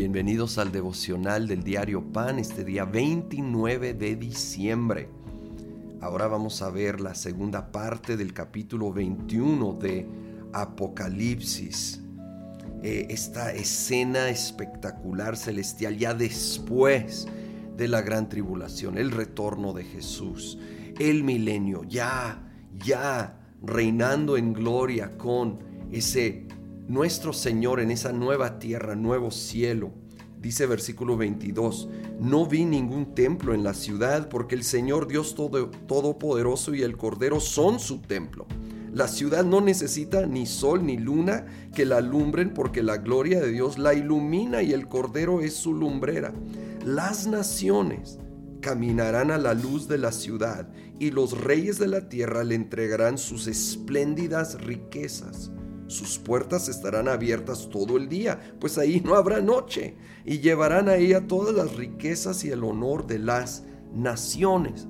Bienvenidos al devocional del diario Pan este día 29 de diciembre. Ahora vamos a ver la segunda parte del capítulo 21 de Apocalipsis. Eh, esta escena espectacular celestial ya después de la gran tribulación, el retorno de Jesús, el milenio, ya, ya reinando en gloria con ese nuestro Señor en esa nueva tierra, nuevo cielo. Dice versículo 22, no vi ningún templo en la ciudad porque el Señor Dios todo, Todopoderoso y el Cordero son su templo. La ciudad no necesita ni sol ni luna que la alumbren porque la gloria de Dios la ilumina y el Cordero es su lumbrera. Las naciones caminarán a la luz de la ciudad y los reyes de la tierra le entregarán sus espléndidas riquezas. Sus puertas estarán abiertas todo el día, pues ahí no habrá noche, y llevarán a ella todas las riquezas y el honor de las naciones.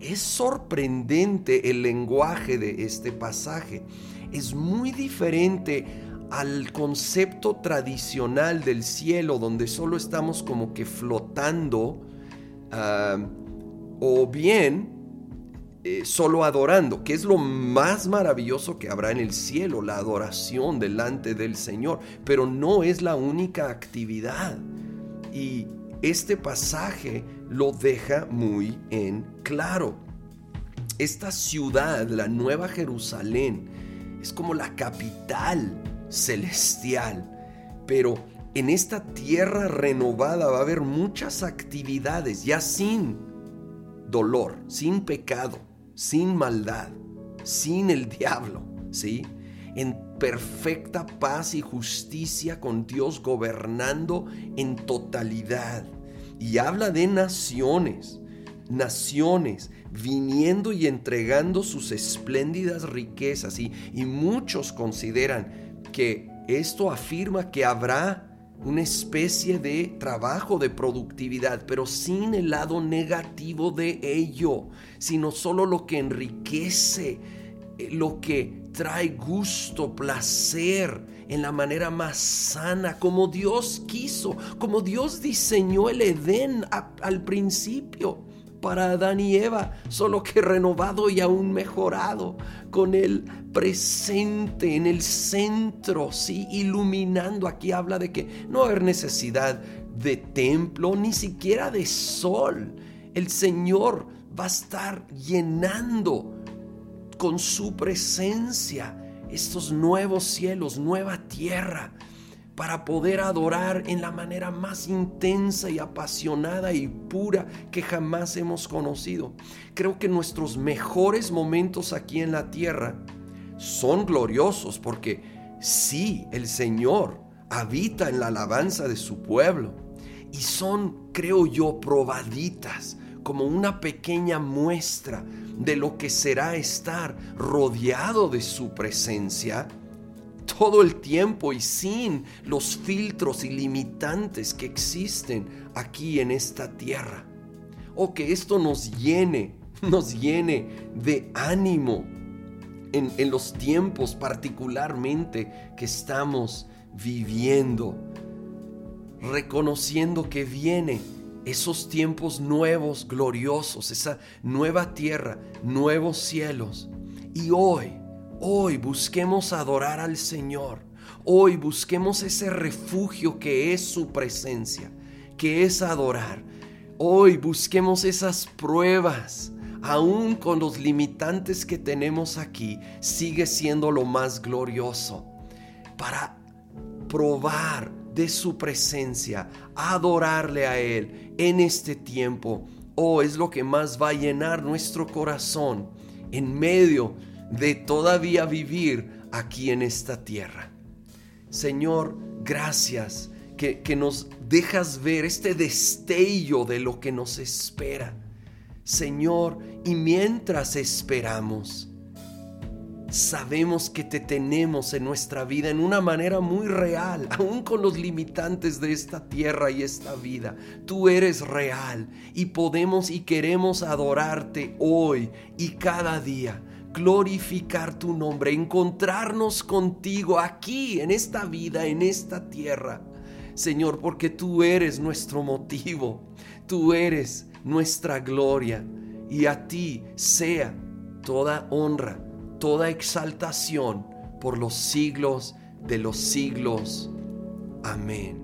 Es sorprendente el lenguaje de este pasaje. Es muy diferente al concepto tradicional del cielo, donde solo estamos como que flotando, ah, o bien eh, solo adorando, que es lo más maravilloso que habrá en el cielo, la adoración delante del Señor, pero no es la única actividad. Y este pasaje lo deja muy en claro. Esta ciudad, la Nueva Jerusalén, es como la capital celestial, pero en esta tierra renovada va a haber muchas actividades, ya sin dolor, sin pecado, sin maldad, sin el diablo, ¿sí? En perfecta paz y justicia con Dios gobernando en totalidad. Y habla de naciones, naciones viniendo y entregando sus espléndidas riquezas. Y, y muchos consideran que esto afirma que habrá una especie de trabajo de productividad, pero sin el lado negativo de ello, sino solo lo que enriquece, eh, lo que trae gusto, placer en la manera más sana, como Dios quiso, como Dios diseñó el Edén al principio para Adán y Eva, solo que renovado y aún mejorado, con el presente en el centro, sí, iluminando. Aquí habla de que no hay necesidad de templo, ni siquiera de sol. El Señor va a estar llenando con su presencia estos nuevos cielos, nueva tierra para poder adorar en la manera más intensa y apasionada y pura que jamás hemos conocido. Creo que nuestros mejores momentos aquí en la tierra son gloriosos porque sí, el Señor habita en la alabanza de su pueblo y son, creo yo, probaditas como una pequeña muestra de lo que será estar rodeado de su presencia todo el tiempo y sin los filtros ilimitantes que existen aquí en esta tierra. O que esto nos llene, nos llene de ánimo en, en los tiempos particularmente que estamos viviendo, reconociendo que viene esos tiempos nuevos, gloriosos, esa nueva tierra, nuevos cielos. Y hoy Hoy busquemos adorar al Señor. Hoy busquemos ese refugio que es su presencia, que es adorar. Hoy busquemos esas pruebas. Aún con los limitantes que tenemos aquí, sigue siendo lo más glorioso para probar de su presencia, adorarle a Él en este tiempo. Oh, es lo que más va a llenar nuestro corazón en medio de todavía vivir aquí en esta tierra. Señor, gracias que, que nos dejas ver este destello de lo que nos espera. Señor, y mientras esperamos, sabemos que te tenemos en nuestra vida en una manera muy real, aún con los limitantes de esta tierra y esta vida. Tú eres real y podemos y queremos adorarte hoy y cada día glorificar tu nombre, encontrarnos contigo aquí, en esta vida, en esta tierra. Señor, porque tú eres nuestro motivo, tú eres nuestra gloria y a ti sea toda honra, toda exaltación por los siglos de los siglos. Amén.